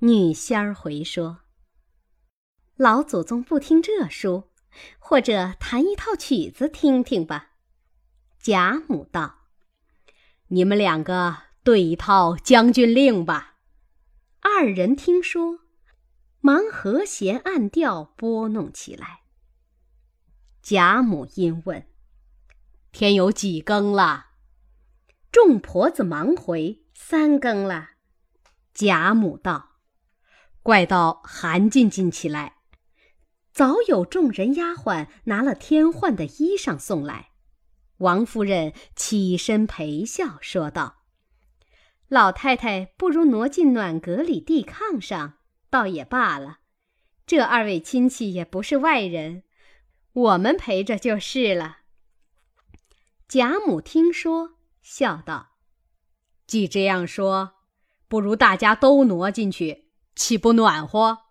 女仙儿回说：“老祖宗不听这书，或者弹一套曲子听听吧。”贾母道：“你们两个对一套《将军令》吧。”二人听说，忙和弦按调拨弄起来。贾母因问：“天有几更了？”众婆子忙回：“三更了。”贾母道：“怪到韩进进起来。”早有众人丫鬟拿了添换的衣裳送来。王夫人起身陪笑说道：“老太太不如挪进暖阁里地炕上，倒也罢了。这二位亲戚也不是外人，我们陪着就是了。”贾母听说。笑道：“既这样说，不如大家都挪进去，岂不暖和？”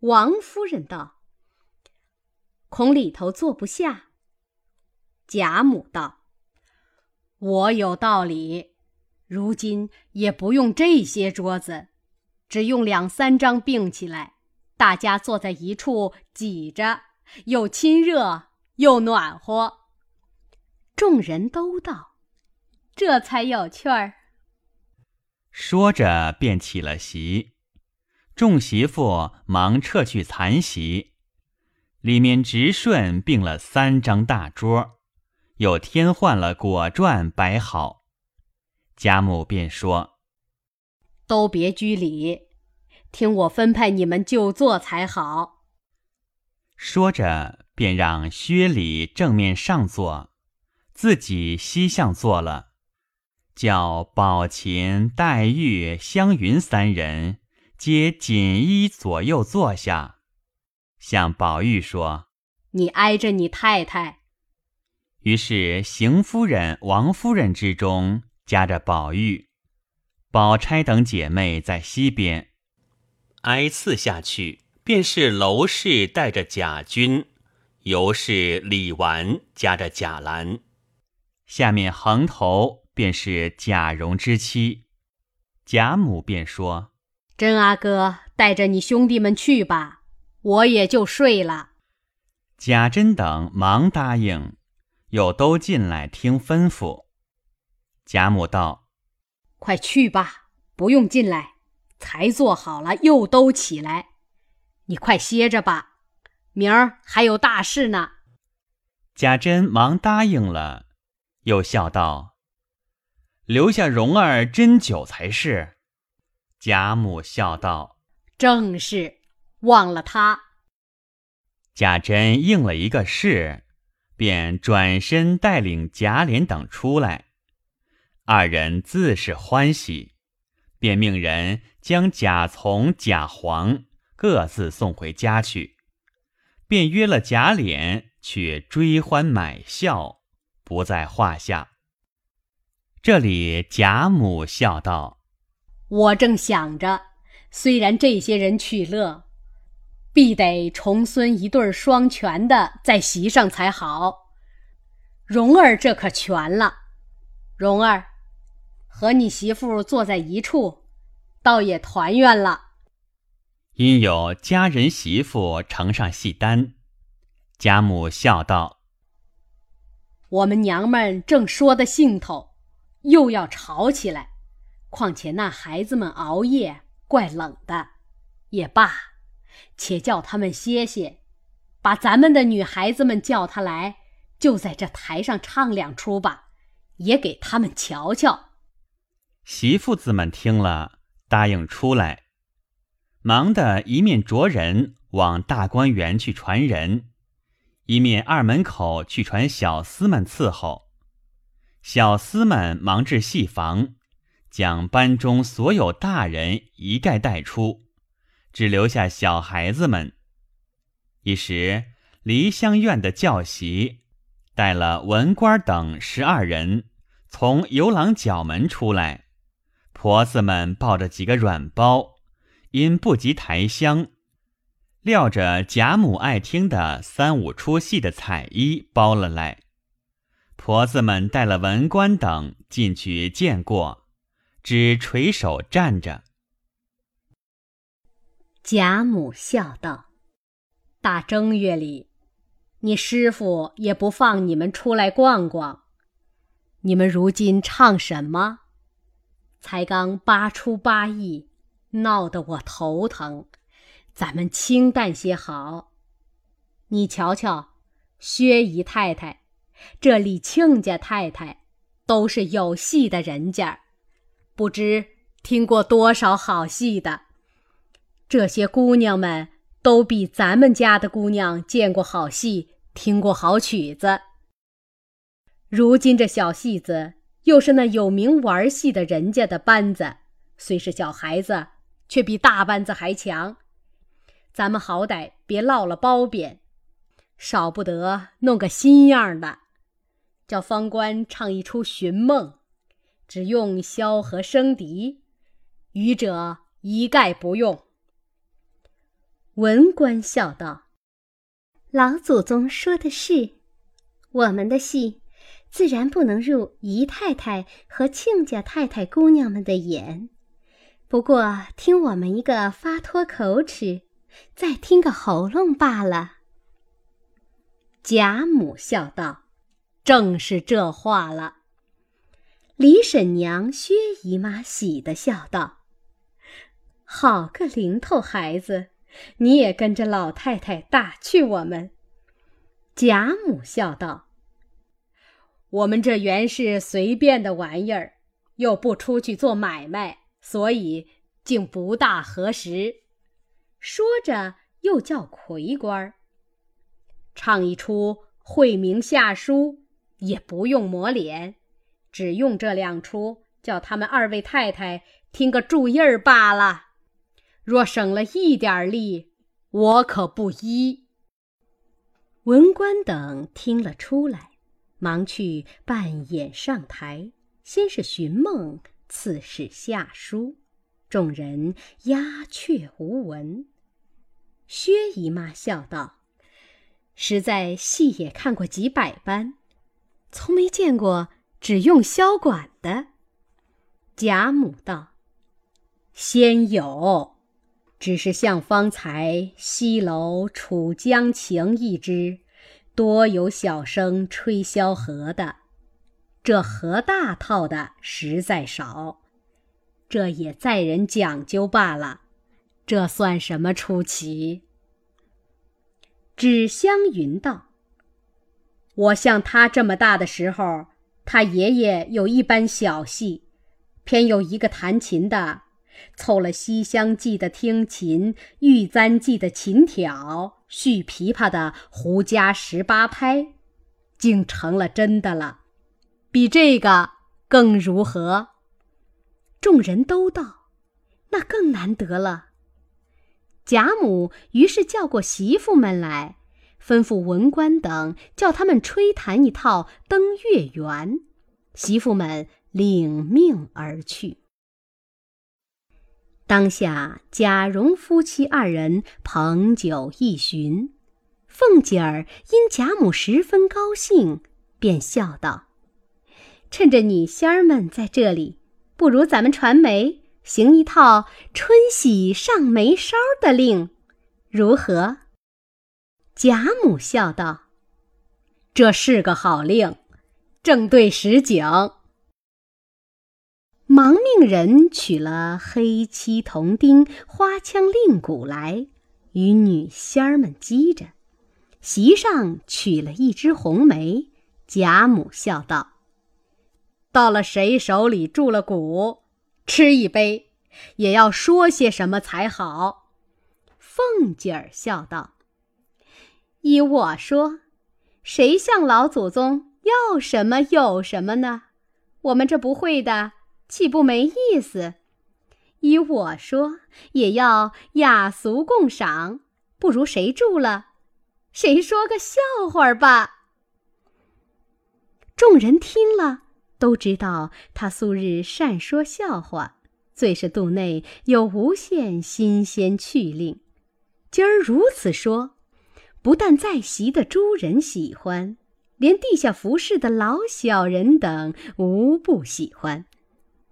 王夫人道：“恐里头坐不下。”贾母道：“我有道理，如今也不用这些桌子，只用两三张并起来，大家坐在一处挤着，又亲热又暖和。”众人都道。这才有趣儿。说着，便起了席，众媳妇忙撤去残席，里面直顺并了三张大桌，又添换了果馔摆好。贾母便说：“都别拘礼，听我分派你们就坐才好。”说着，便让薛礼正面上坐，自己西向坐了。叫宝琴、黛玉、湘云三人皆锦衣左右坐下，向宝玉说：“你挨着你太太。”于是邢夫人、王夫人之中夹着宝玉，宝钗等姐妹在西边挨次下去，便是娄氏带着贾君，尤氏、李纨夹着贾兰，下面横头。便是贾蓉之妻，贾母便说：“真阿哥带着你兄弟们去吧，我也就睡了。”贾珍等忙答应，又都进来听吩咐。贾母道：“快去吧，不用进来，才做好了，又都起来。你快歇着吧，明儿还有大事呢。”贾珍忙答应了，又笑道。留下蓉儿斟酒才是。贾母笑道：“正是，忘了他。”贾珍应了一个是，便转身带领贾琏等出来。二人自是欢喜，便命人将贾从、贾黄各自送回家去，便约了贾琏去追欢买笑，不在话下。这里贾母笑道：“我正想着，虽然这些人取乐，必得重孙一对双全的在席上才好。蓉儿这可全了。蓉儿，和你媳妇坐在一处，倒也团圆了。因有家人媳妇呈上戏单，贾母笑道：‘我们娘们正说的兴头。’”又要吵起来，况且那孩子们熬夜怪冷的，也罢，且叫他们歇歇，把咱们的女孩子们叫他来，就在这台上唱两出吧，也给他们瞧瞧。媳妇子们听了，答应出来，忙的一面着人往大观园去传人，一面二门口去传小厮们伺候。小厮们忙至戏房，将班中所有大人一概带出，只留下小孩子们。一时梨香院的教习带了文官等十二人从游廊角门出来，婆子们抱着几个软包，因不及抬香，料着贾母爱听的三五出戏的彩衣包了来。婆子们带了文官等进去见过，只垂手站着。贾母笑道：“大正月里，你师傅也不放你们出来逛逛。你们如今唱什么？才刚八出八义，闹得我头疼。咱们清淡些好。你瞧瞧，薛姨太太，这李亲家太太，都是有戏的人家，不知听过多少好戏的。”这些姑娘们都比咱们家的姑娘见过好戏，听过好曲子。如今这小戏子又是那有名玩戏的人家的班子，虽是小孩子，却比大班子还强。咱们好歹别落了褒贬，少不得弄个新样的，叫方官唱一出寻梦，只用箫和笙笛，余者一概不用。文官笑道：“老祖宗说的是，我们的戏自然不能入姨太太和亲家太太姑娘们的眼。不过听我们一个发脱口齿，再听个喉咙罢了。”贾母笑道：“正是这话了。”李婶娘、薛姨妈喜的笑道：“好个零头孩子！”你也跟着老太太打趣我们。贾母笑道：“我们这原是随便的玩意儿，又不出去做买卖，所以竟不大合时。”说着，又叫魁官唱一出会明下书，也不用抹脸，只用这两出，叫他们二位太太听个注意儿罢了。若省了一点力，我可不依。文官等听了出来，忙去扮演上台，先是寻梦，次是下书，众人鸦雀无闻。薛姨妈笑道：“实在戏也看过几百般，从没见过只用箫管的。”贾母道：“先有。”只是像方才西楼《楚江情》一支，多有小生吹箫和的，这和大套的实在少，这也在人讲究罢了，这算什么出奇？纸香云道：“我像他这么大的时候，他爷爷有一班小戏，偏有一个弹琴的。”凑了《西厢记》的听琴，《玉簪记》的琴挑，续琵琶的胡笳十八拍，竟成了真的了。比这个更如何？众人都道：“那更难得了。”贾母于是叫过媳妇们来，吩咐文官等叫他们吹弹一套《登月圆》，媳妇们领命而去。当下贾蓉夫妻二人捧酒一巡，凤姐儿因贾母十分高兴，便笑道：“趁着女仙儿们在这里，不如咱们传媒行一套春喜上眉梢的令，如何？”贾母笑道：“这是个好令，正对实景。”忙命人取了黑漆铜钉、花枪令鼓来，与女仙儿们击着。席上取了一枝红梅，贾母笑道：“到了谁手里住了蛊，吃一杯，也要说些什么才好。”凤姐儿笑道：“依我说，谁向老祖宗要什么有什么呢？我们这不会的。”岂不没意思？依我说，也要雅俗共赏，不如谁住了，谁说个笑话吧。众人听了，都知道他素日善说笑话，最是肚内有无限新鲜趣令。今儿如此说，不但在席的诸人喜欢，连地下服侍的老小人等无不喜欢。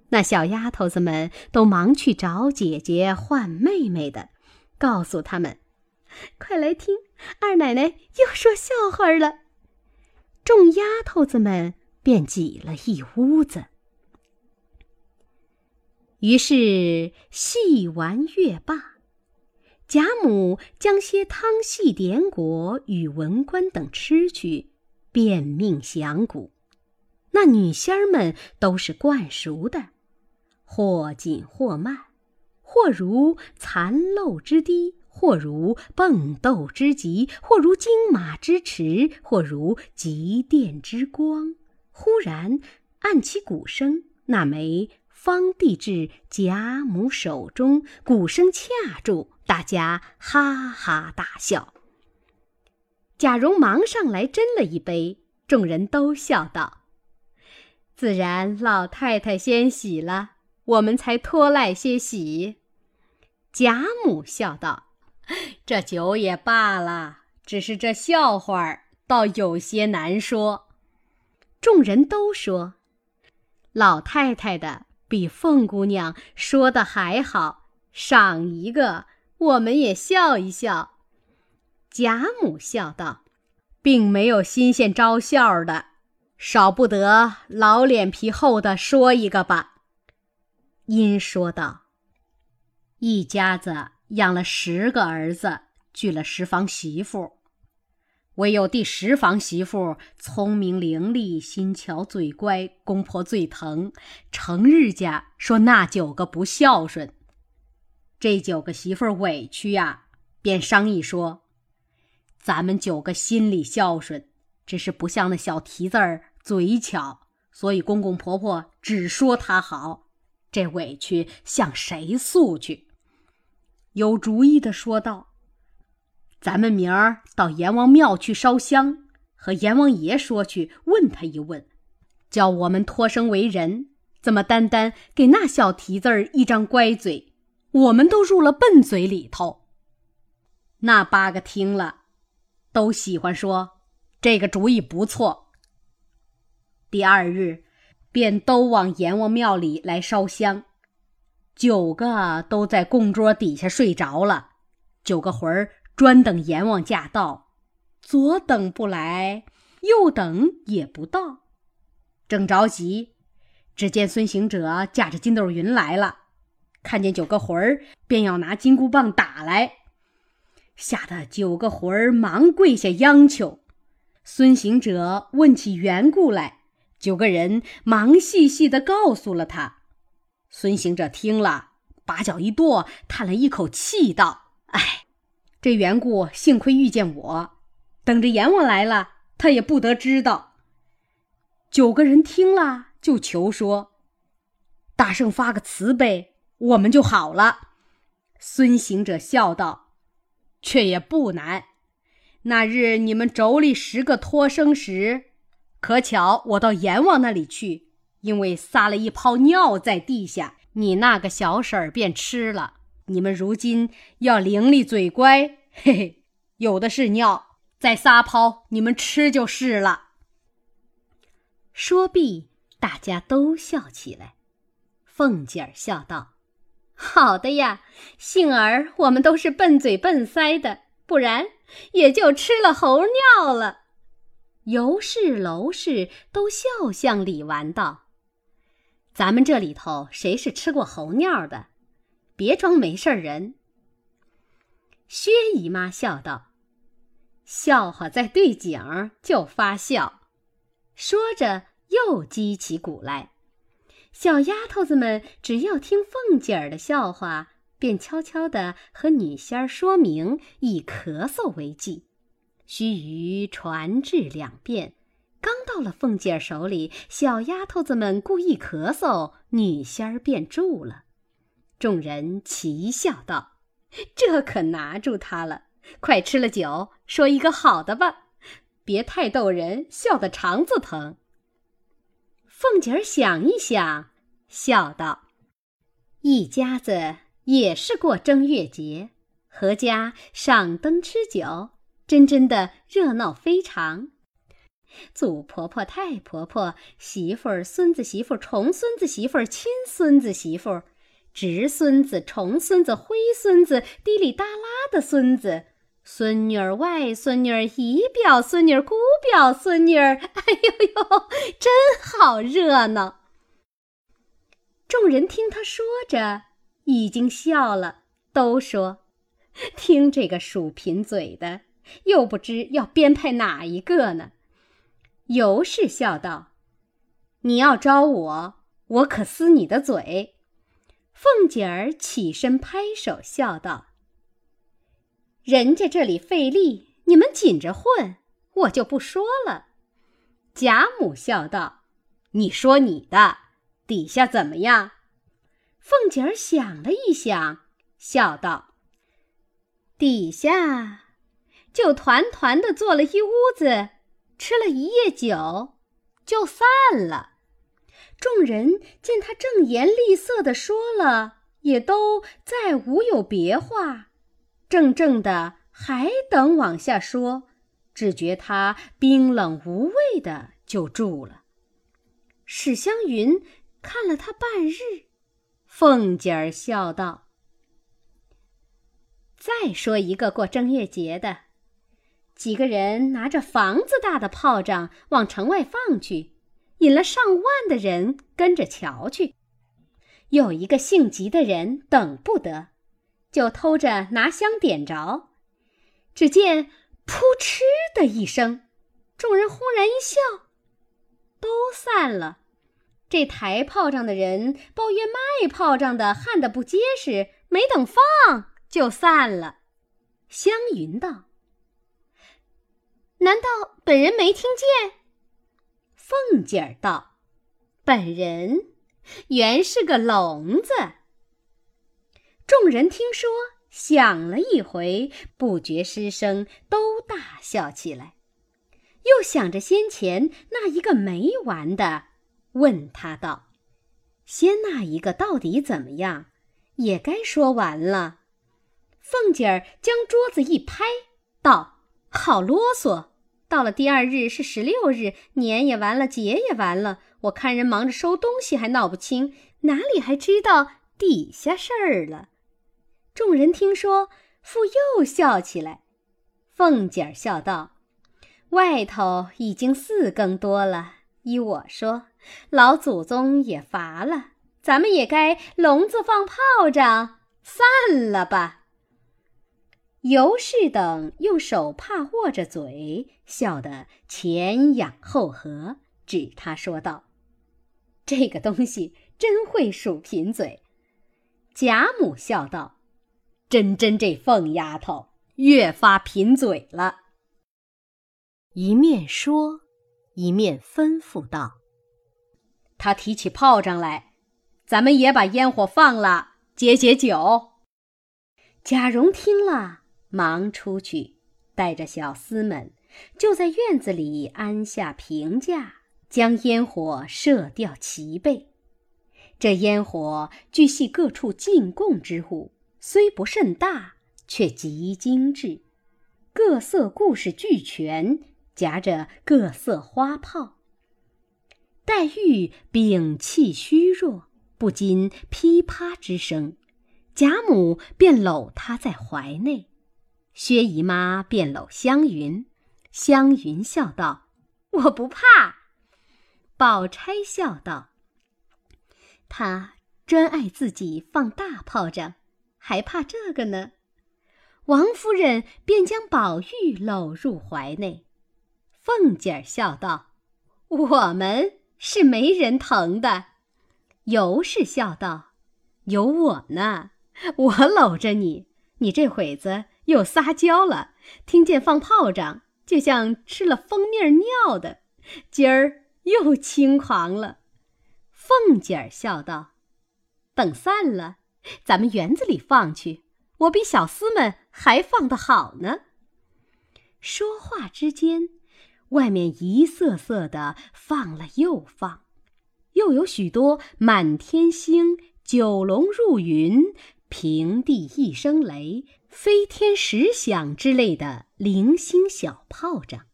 那小丫头子们都忙去找姐姐换妹妹的，告诉他们：“快来听，二奶奶又说笑话了。”众丫头子们便挤了一屋子。于是戏完乐罢，贾母将些汤戏典果与文官等吃去，便命响鼓。那女仙儿们都是惯熟的，或紧或慢，或如蚕漏之滴。或如蹦豆之急，或如金马之驰，或如急电之光。忽然按起鼓声，那枚方递至贾母手中，鼓声恰住，大家哈哈大笑。贾蓉忙上来斟了一杯，众人都笑道：“自然老太太先喜了，我们才拖赖些喜。”贾母笑道。这酒也罢了，只是这笑话儿倒有些难说。众人都说，老太太的比凤姑娘说的还好，赏一个，我们也笑一笑。贾母笑道：“并没有新鲜招笑的，少不得老脸皮厚的说一个吧。”因说道：“一家子。”养了十个儿子，娶了十房媳妇，唯有第十房媳妇聪明伶俐，心巧嘴乖，公婆最疼。成日家说那九个不孝顺，这九个媳妇儿委屈呀，便商议说：“咱们九个心里孝顺，只是不像那小蹄子儿嘴巧，所以公公婆婆只说他好，这委屈向谁诉去？”有主意的说道：“咱们明儿到阎王庙去烧香，和阎王爷说去，问他一问，叫我们托生为人，怎么单单给那小蹄子儿一张乖嘴，我们都入了笨嘴里头。”那八个听了，都喜欢说这个主意不错。第二日，便都往阎王庙里来烧香。九个都在供桌底下睡着了，九个魂儿专等阎王驾到，左等不来，右等也不到，正着急，只见孙行者驾着筋斗云来了，看见九个魂儿，便要拿金箍棒打来，吓得九个魂儿忙跪下央求。孙行者问起缘故来，九个人忙细细的告诉了他。孙行者听了，把脚一跺，叹了一口气，道：“哎，这缘故幸亏遇见我，等着阎王来了，他也不得知道。”九个人听了，就求说：“大圣发个慈悲，我们就好了。”孙行者笑道：“却也不难。那日你们妯娌十个托生时，可巧我到阎王那里去。”因为撒了一泡尿在地下，你那个小婶儿便吃了。你们如今要伶俐嘴乖，嘿嘿，有的是尿，再撒泡，你们吃就是了。说毕，大家都笑起来。凤姐儿笑道：“好的呀，幸而我们都是笨嘴笨腮的，不然也就吃了猴尿了。”尤氏、娄氏都笑向李纨道。咱们这里头谁是吃过猴尿的？别装没事人。薛姨妈笑道：“笑话在对景就发笑。”说着又击起鼓来。小丫头子们只要听凤姐儿的笑话，便悄悄地和女仙儿说明，以咳嗽为记，须臾传至两遍。刚到了凤姐儿手里，小丫头子们故意咳嗽，女仙儿便住了。众人齐笑道：“这可拿住他了！快吃了酒，说一个好的吧，别太逗人，笑得肠子疼。”凤姐儿想一想，笑道：“一家子也是过正月节，阖家赏灯吃酒，真真的热闹非常。”祖婆婆、太婆婆、媳妇儿、孙子媳妇、重孙子媳妇、亲孙子媳妇、侄孙子、重孙子、灰孙子，滴里哒啦的孙子、孙女儿、外孙女儿、姨表孙女儿、姑表孙女儿，哎呦呦，真好热闹！众人听他说着，已经笑了，都说：“听这个数贫嘴的，又不知要编排哪一个呢。”尤氏笑道：“你要招我，我可撕你的嘴。”凤姐儿起身拍手笑道：“人家这里费力，你们紧着混，我就不说了。”贾母笑道：“你说你的，底下怎么样？”凤姐儿想了一想，笑道：“底下就团团的坐了一屋子，吃了一夜酒，就散了。”众人见他正言厉色的说了，也都再无有别话，怔怔的还等往下说，只觉他冰冷无味的就住了。史湘云看了他半日，凤姐儿笑道：“再说一个过正月节的，几个人拿着房子大的炮仗往城外放去。”引了上万的人跟着瞧去，有一个性急的人等不得，就偷着拿香点着，只见“扑哧”的一声，众人轰然一笑，都散了。这抬炮仗的人抱怨卖炮仗的焊得不结实，没等放就散了。湘云道：“难道本人没听见？”凤姐儿道：“本人原是个聋子。”众人听说，想了一回，不觉失声，都大笑起来。又想着先前那一个没完的，问他道：“先那一个到底怎么样？也该说完了。”凤姐儿将桌子一拍，道：“好啰嗦！”到了第二日是十六日，年也完了，节也完了。我看人忙着收东西，还闹不清，哪里还知道底下事儿了？众人听说，复又笑起来。凤姐儿笑道：“外头已经四更多了，依我说，老祖宗也乏了，咱们也该笼子放炮仗，散了吧。”尤氏等用手帕握着嘴，笑得前仰后合，指他说道：“这个东西真会数贫嘴。”贾母笑道：“真真这凤丫头越发贫嘴了。”一面说，一面吩咐道：“他提起炮仗来，咱们也把烟火放了，解解酒。”贾蓉听了。忙出去，带着小厮们，就在院子里安下平架，将烟火射掉齐备。这烟火俱系各处进贡之物，虽不甚大，却极精致，各色故事俱全，夹着各色花炮。黛玉屏气虚弱，不禁噼啪之声，贾母便搂她在怀内。薛姨妈便搂湘云，湘云笑道：“我不怕。”宝钗笑道：“他专爱自己放大炮仗，还怕这个呢？”王夫人便将宝玉搂入怀内。凤姐儿笑道：“我们是没人疼的。”尤氏笑道：“有我呢，我搂着你，你这会子。”又撒娇了，听见放炮仗，就像吃了蜂蜜尿的，今儿又轻狂了。凤姐儿笑道：“等散了，咱们园子里放去，我比小厮们还放得好呢。”说话之间，外面一瑟瑟的放了又放，又有许多满天星、九龙入云、平地一声雷。飞天石响之类的零星小炮仗，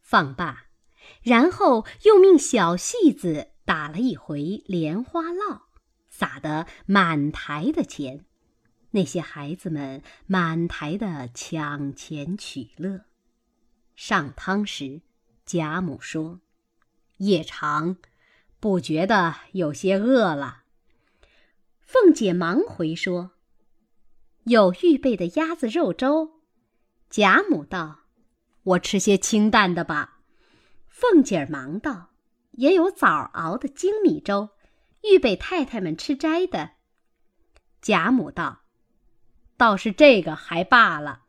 放罢，然后又命小戏子打了一回莲花落，撒得满台的钱。那些孩子们满台的抢钱取乐。上汤时，贾母说：“夜长，不觉得有些饿了。”凤姐忙回说：“有预备的鸭子肉粥。”贾母道：“我吃些清淡的吧。”凤姐忙道：“也有枣熬的精米粥，预备太太们吃斋的。”贾母道：“倒是这个还罢了。”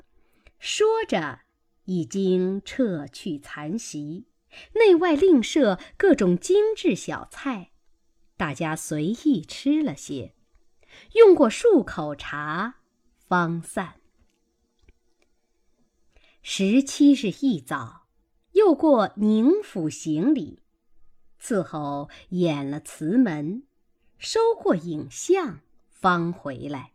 说着。已经撤去残席，内外另设各种精致小菜，大家随意吃了些，用过数口茶，方散。十七日一早，又过宁府行礼，伺候演了祠门，收过影像，方回来。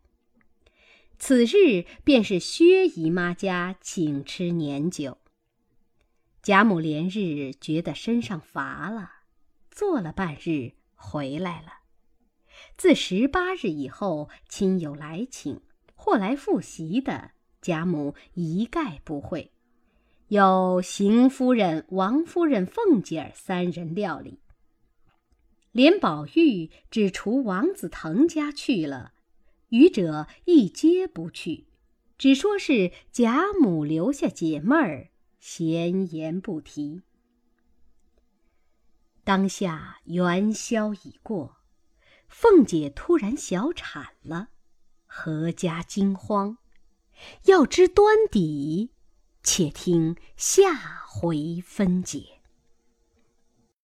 此日便是薛姨妈家请吃年酒。贾母连日觉得身上乏了，坐了半日回来了。自十八日以后，亲友来请或来复席的，贾母一概不会。有邢夫人、王夫人、凤姐儿三人料理，连宝玉只除王子腾家去了。余者一皆不去，只说是贾母留下解闷儿，闲言不提。当下元宵已过，凤姐突然小产了，阖家惊慌。要知端底，且听下回分解。